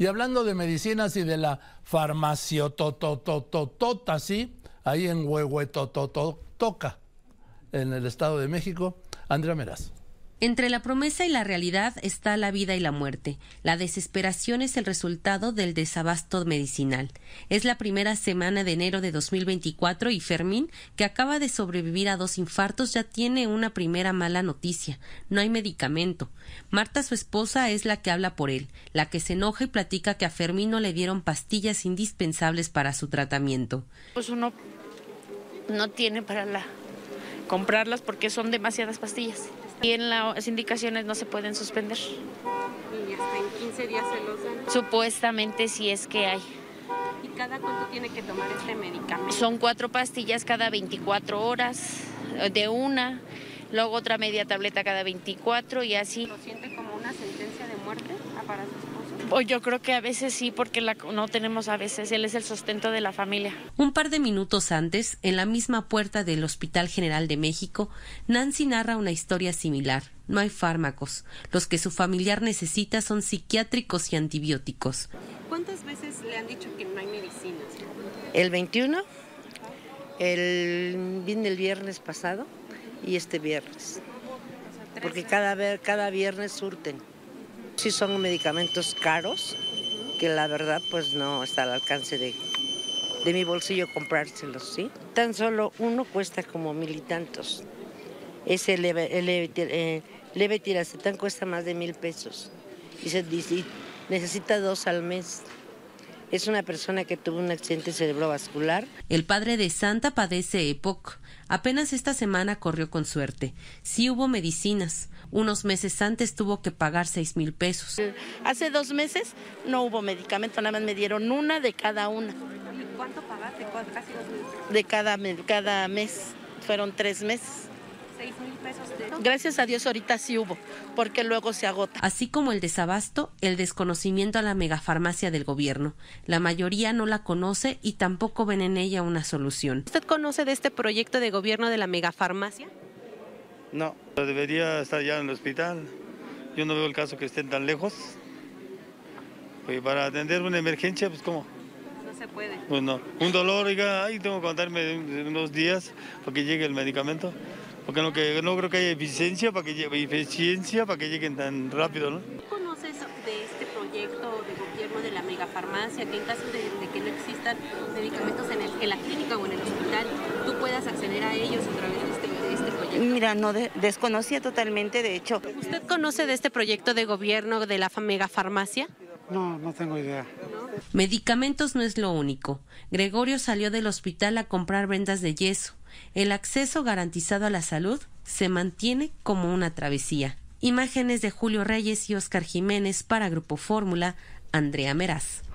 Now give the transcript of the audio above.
Y hablando de medicinas y de la farmaciototototota, ¿sí? Ahí en Huehuetototoca, en el Estado de México, Andrea Meraz. Entre la promesa y la realidad está la vida y la muerte. La desesperación es el resultado del desabasto medicinal. Es la primera semana de enero de 2024 y Fermín, que acaba de sobrevivir a dos infartos, ya tiene una primera mala noticia. No hay medicamento. Marta, su esposa, es la que habla por él, la que se enoja y platica que a Fermín no le dieron pastillas indispensables para su tratamiento. Pues no tiene para la comprarlas porque son demasiadas pastillas. Y en las indicaciones no se pueden suspender. ¿Y hasta en 15 días se los dan? Supuestamente si es que hay. ¿Y cada cuánto tiene que tomar este medicamento? Son cuatro pastillas cada 24 horas, de una, luego otra media tableta cada 24 y así. ¿Lo siente como una sentencia de muerte para su esposo? Pues yo creo que a veces sí, porque la, no tenemos a veces, él es el sustento de la familia. Un par de minutos antes, en la misma puerta del Hospital General de México, Nancy narra una historia similar. No hay fármacos. Los que su familiar necesita son psiquiátricos y antibióticos. ¿Cuántas veces le han dicho que no hay medicinas? El 21, el, vine el viernes pasado y este viernes. Porque cada, cada viernes surten. Sí son medicamentos caros, que la verdad pues no está al alcance de, de mi bolsillo comprárselos, ¿sí? Tan solo uno cuesta como mil y tantos. Ese leve, el leve, eh, leve cuesta más de mil pesos y se y necesita dos al mes. Es una persona que tuvo un accidente cerebrovascular. El padre de Santa padece EPOC. Apenas esta semana corrió con suerte. Sí hubo medicinas. Unos meses antes tuvo que pagar seis mil pesos. Hace dos meses no hubo medicamento, nada más me dieron una de cada una. ¿Cuánto pagaste? Casi dos meses. De cada, cada mes. Fueron tres meses. ¿Seis mil pesos de... Gracias a Dios ahorita sí hubo, porque luego se agota. Así como el desabasto, el desconocimiento a la megafarmacia del gobierno. La mayoría no la conoce y tampoco ven en ella una solución. ¿Usted conoce de este proyecto de gobierno de la megafarmacia? No, debería estar ya en el hospital. Yo no veo el caso que estén tan lejos. Pues para atender una emergencia, pues ¿cómo? No se puede. Pues no. Un dolor, oiga, ahí tengo que contarme unos días para que llegue el medicamento. Porque no, que, no creo que haya eficiencia para que, eficiencia para que lleguen tan rápido, ¿no? ¿Qué conoces de este proyecto de gobierno de la megafarmacia? Que en caso de, de que no existan medicamentos en, el, en, la clínica o en el hospital, tú puedas acceder a ellos a través de este, de este proyecto. Mira, no de, desconocía totalmente, de hecho. ¿Usted conoce de este proyecto de gobierno de la megafarmacia? No, no tengo idea. Medicamentos no es lo único. Gregorio salió del hospital a comprar vendas de yeso. El acceso garantizado a la salud se mantiene como una travesía. Imágenes de Julio Reyes y Oscar Jiménez para Grupo Fórmula, Andrea Meraz.